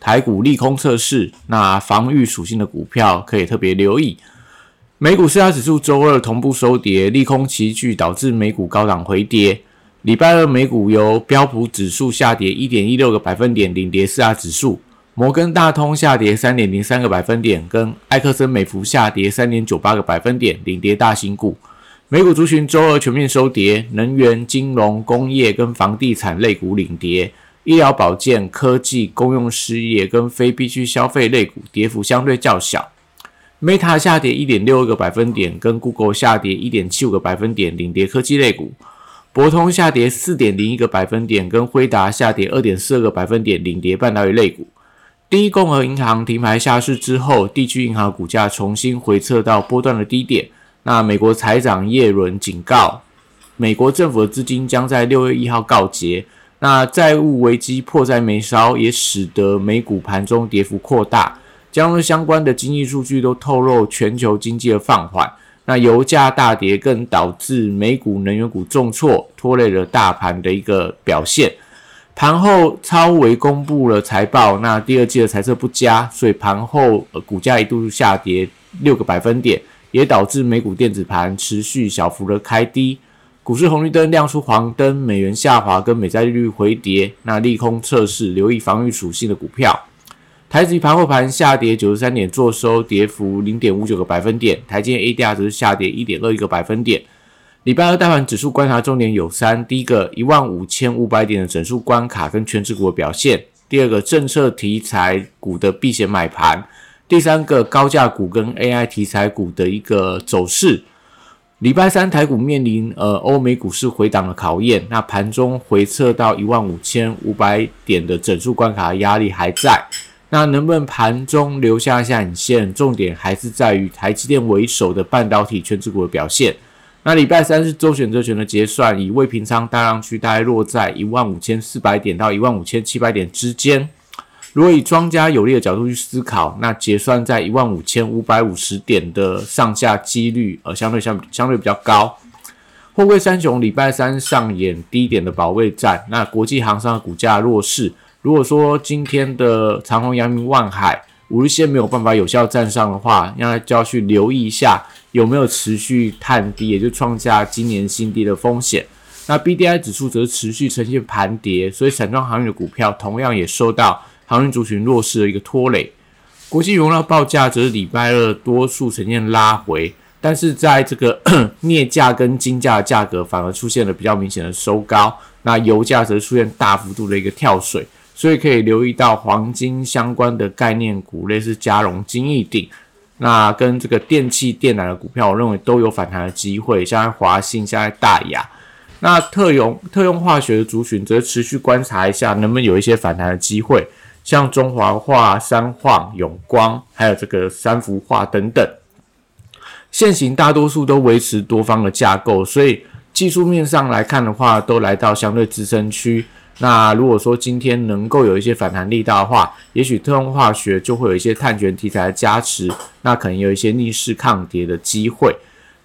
台股利空测试，那防御属性的股票可以特别留意。美股四大指数周二同步收跌，利空齐聚，导致美股高档回跌。礼拜二美股由标普指数下跌一点一六个百分点领跌四大指数，摩根大通下跌三点零三个百分点，跟埃克森美孚下跌三点九八个百分点领跌大型股。美股族群周二全面收跌，能源、金融、工业跟房地产类股领跌。医疗保健、科技、公用事业跟非必需消费类股跌幅相对较小。Meta 下跌一点六个百分点，跟 Google 下跌一点七五个百分点，领跌科技类股。博通下跌四点零一个百分点，跟辉达下跌二点四个百分点，领跌半导体类股。第一共和银行停牌下市之后，地区银行股价重新回撤到波段的低点。那美国财长耶伦警告，美国政府的资金将在六月一号告捷。那债务危机迫在眉梢，也使得美股盘中跌幅扩大。将相关的经济数据都透露全球经济的放缓。那油价大跌，更导致美股能源股重挫，拖累了大盘的一个表现。盘后超微公布了财报，那第二季的财测不佳，所以盘后股价一度下跌六个百分点，也导致美股电子盘持续小幅的开低。股市红绿灯亮出黄灯，美元下滑跟美债利率回跌，那利空测试，留意防御属性的股票。台指盘后盘下跌九十三点，做收跌幅零点五九个百分点。台积 ADR 则是下跌一点二一个百分点。礼拜二大盘指数观察重点有三：第一个一万五千五百点的整数关卡跟全指股的表现；第二个政策题材股的避险买盘；第三个高价股跟 AI 题材股的一个走势。礼拜三台股面临呃欧美股市回档的考验，那盘中回撤到一万五千五百点的整数关卡压力还在，那能不能盘中留下下影线？重点还是在于台积电为首的半导体全指股的表现。那礼拜三是周选择权的结算，以未平仓大量区大概落在一万五千四百点到一万五千七百点之间。如果以庄家有利的角度去思考，那结算在一万五千五百五十点的上下几率，呃，相对相相对比较高。货柜三雄礼拜三上演低点的保卫战，那国际航商的股价弱势。如果说今天的长虹、阳明、万海五日线没有办法有效站上的话，那就要去留意一下有没有持续探低，也就创下今年新低的风险。那 B D I 指数则持续呈现盘跌，所以散装航运的股票同样也受到。航运族群弱势的一个拖累，国际原料报价则是礼拜二多数呈现拉回，但是在这个 镍价跟金价的价格反而出现了比较明显的收高，那油价则出现大幅度的一个跳水，所以可以留意到黄金相关的概念股，类似嘉荣、金益鼎，那跟这个电器电缆的股票，我认为都有反弹的机会，像华信、像大雅，那特用特用化学的族群则持续观察一下，能不能有一些反弹的机会。像中华化、三化、永光，还有这个三幅画等等，现行大多数都维持多方的架构，所以技术面上来看的话，都来到相对支撑区。那如果说今天能够有一些反弹力道的话，也许特用化学就会有一些碳权题材的加持，那可能有一些逆势抗跌的机会。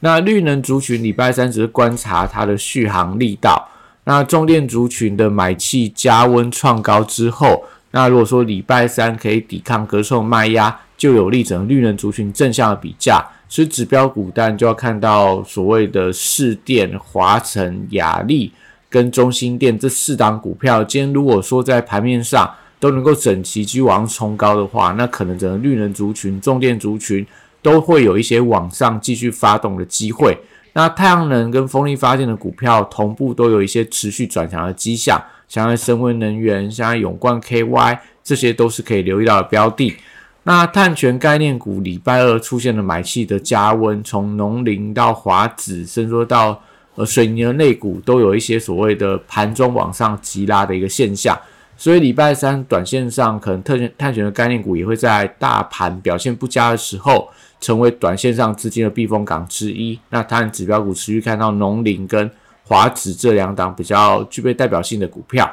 那绿能族群礼拜三只是观察它的续航力道。那重电族群的买气加温创高之后。那如果说礼拜三可以抵抗隔受卖压，就有利整个绿能族群正向的比价。所以指标股单就要看到所谓的市电、华晨、雅力跟中心电这四档股票，今天如果说在盘面上都能够整齐居往冲高的话，那可能整个绿能族群、重电族群都会有一些往上继续发动的机会。那太阳能跟风力发电的股票同步都有一些持续转强的迹象。像深威能源、像永冠 KY，这些都是可以留意到的标的。那碳权概念股礼拜二出现了买气的加温，从农林到华子，甚至说到呃水泥的类股，都有一些所谓的盘中往上急拉的一个现象。所以礼拜三短线上可能特选探险的概念股也会在大盘表现不佳的时候，成为短线上资金的避风港之一。那它指标股持续看到农林跟华指这两档比较具备代表性的股票。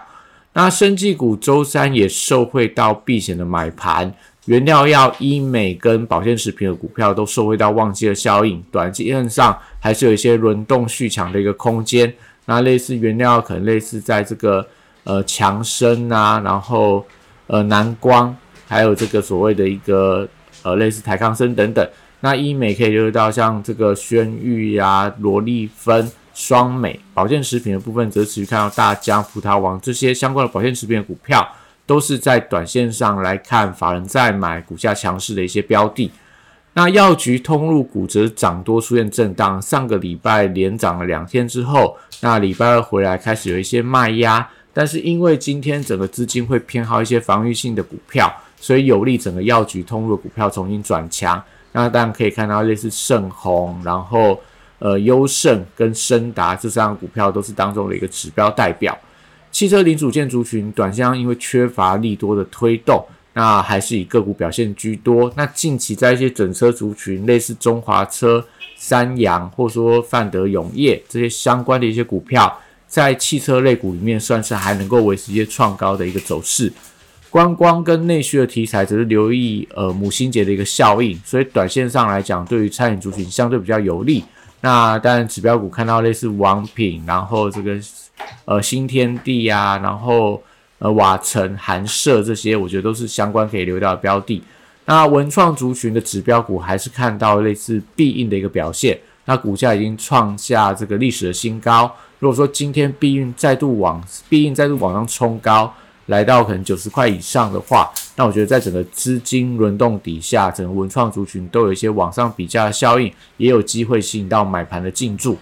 那生技股周三也受惠到避险的买盘，原料药、医美跟保健食品的股票都受惠到旺季的效应，短期上还是有一些轮动续强的一个空间。那类似原料可能类似在这个呃强生啊，然后呃南光，还有这个所谓的一个呃类似台康生等等。那医美可以留意到像这个轩玉呀、罗丽芬。双美保健食品的部分，则持续看到大疆、葡萄王这些相关的保健食品的股票，都是在短线上来看，法人在买股价强势的一些标的。那药局通路股则涨多出现震荡，上个礼拜连涨了两天之后，那礼拜二回来开始有一些卖压，但是因为今天整个资金会偏好一些防御性的股票，所以有利整个药局通路的股票重新转强。那当然可以看到类似盛虹，然后。呃，优胜跟升达这三个股票都是当中的一个指标代表。汽车零组件族群短线上因为缺乏利多的推动，那还是以个股表现居多。那近期在一些整车族群，类似中华车、三洋，或者说范德永业这些相关的一些股票，在汽车类股里面算是还能够维持一些创高的一个走势。观光跟内需的题材则是留意呃母亲节的一个效应，所以短线上来讲，对于餐饮族群相对比较有利。那当然，指标股看到类似王品，然后这个呃新天地啊，然后呃瓦城、韩舍这些，我觉得都是相关可以留掉的标的。那文创族群的指标股还是看到类似必应的一个表现，那股价已经创下这个历史的新高。如果说今天必应再度往必应再度往上冲高。来到可能九十块以上的话，那我觉得在整个资金轮动底下，整个文创族群都有一些往上比价的效应，也有机会吸引到买盘的进驻。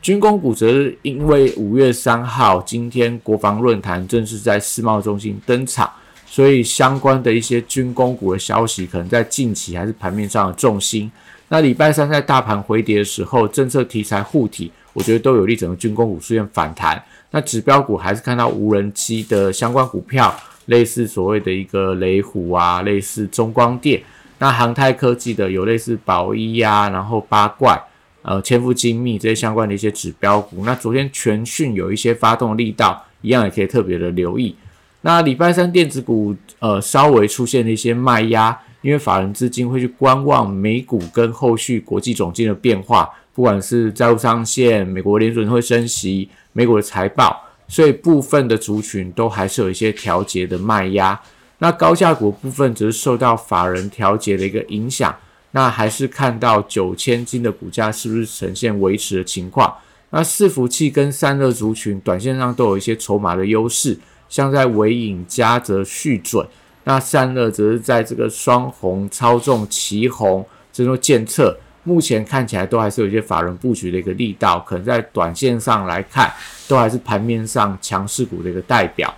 军工股则是因为五月三号今天国防论坛正式在世贸中心登场，所以相关的一些军工股的消息可能在近期还是盘面上的重心。那礼拜三在大盘回跌的时候，政策题材护体，我觉得都有利整个军工股出现反弹。那指标股还是看到无人机的相关股票，类似所谓的一个雷虎啊，类似中光电。那航太科技的有类似宝一呀，然后八怪，呃，千富精密这些相关的一些指标股。那昨天全讯有一些发动力道，一样也可以特别的留意。那礼拜三电子股呃稍微出现了一些卖压，因为法人资金会去观望美股跟后续国际总金的变化，不管是债务上限，美国联准会升息。美国的财报，所以部分的族群都还是有一些调节的卖压。那高价股部分则是受到法人调节的一个影响，那还是看到九千金的股价是不是呈现维持的情况？那伺服器跟散热族群短线上都有一些筹码的优势，像在尾影、嘉泽续准，那散热则是在这个双红、操纵、旗红这种监测。目前看起来都还是有一些法人布局的一个力道，可能在短线上来看，都还是盘面上强势股的一个代表。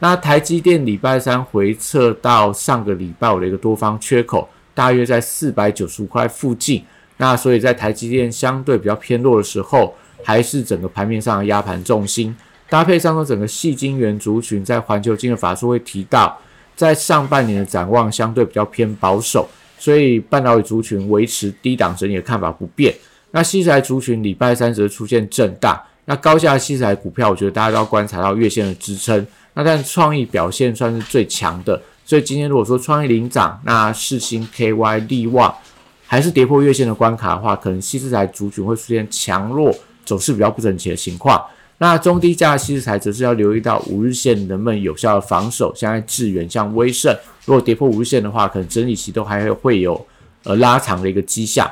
那台积电礼拜三回撤到上个礼拜五的一个多方缺口，大约在四百九十五块附近。那所以在台积电相对比较偏弱的时候，还是整个盘面上的压盘重心。搭配上说整个细晶圆族群，在环球金的法术会提到，在上半年的展望相对比较偏保守。所以半导体族群维持低档整理的看法不变。那西材族群礼拜三则出现震荡。那高价西材股票，我觉得大家都要观察到月线的支撑。那但创意表现算是最强的。所以今天如果说创意领涨，那世星 KY 利旺还是跌破月线的关卡的话，可能西材族群会出现强弱走势比较不整齐的情况。那中低价西材则是要留意到五日线能不能有效的防守，现在致远、像威盛。如果跌破五日线的话，可能整理期都还会有呃拉长的一个迹象。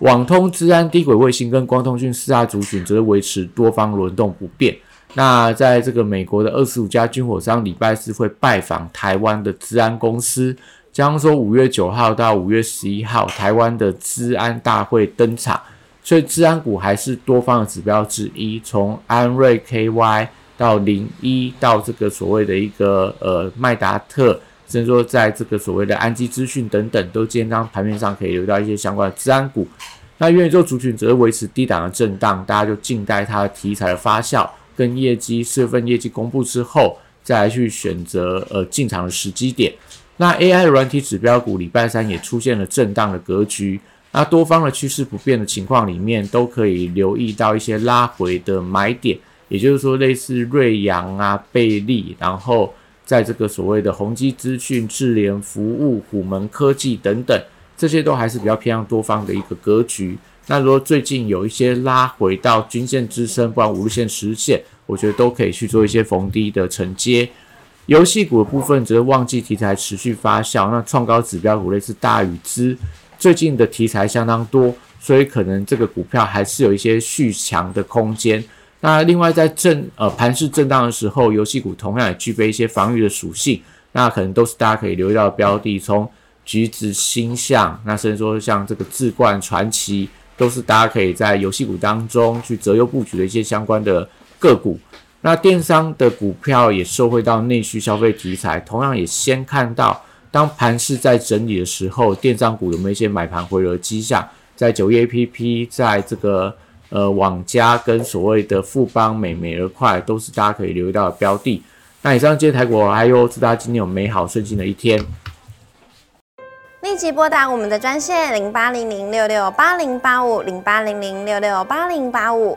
网通、治安、低轨卫星跟光通讯四大族群则是维持多方轮动不变。那在这个美国的二十五家军火商礼拜四会拜访台湾的治安公司，将说五月九号到五月十一号台湾的治安大会登场，所以治安股还是多方的指标之一。从安瑞 KY 到零一到这个所谓的一个呃麦达特。甚至说，在这个所谓的安基资讯等等，都今天当盘面上可以留到一些相关的治安股。那元宇宙族群则维持低档的震荡，大家就静待它的题材的发酵跟业绩四月份业绩公布之后，再来去选择呃进场的时机点。那 AI 的软体指标股礼拜三也出现了震荡的格局，那多方的趋势不变的情况里面，都可以留意到一些拉回的买点，也就是说类似瑞阳啊、贝利，然后在这个所谓的宏基资讯、智联服务、虎门科技等等，这些都还是比较偏向多方的一个格局。那如果最近有一些拉回到均线支撑，不然五日线、十线，我觉得都可以去做一些逢低的承接。游戏股的部分则是旺季题材持续发酵，那创高指标股类似大宇资，最近的题材相当多，所以可能这个股票还是有一些续强的空间。那另外在震呃盘势震荡的时候，游戏股同样也具备一些防御的属性，那可能都是大家可以留意到的标的，从橘子、星象，那甚至说像这个智冠、传奇，都是大家可以在游戏股当中去择优布局的一些相关的个股。那电商的股票也受惠到内需消费题材，同样也先看到，当盘势在整理的时候，电商股有没有一些买盘回流迹象？在九一 A P P，在这个呃网家跟所谓的富邦美美而快，都是大家可以留意到的标的。那以上今天台股还有祝大家今天有美好顺心的一天。立即拨打我们的专线零八零零六六八零八五零八零零六六八零八五。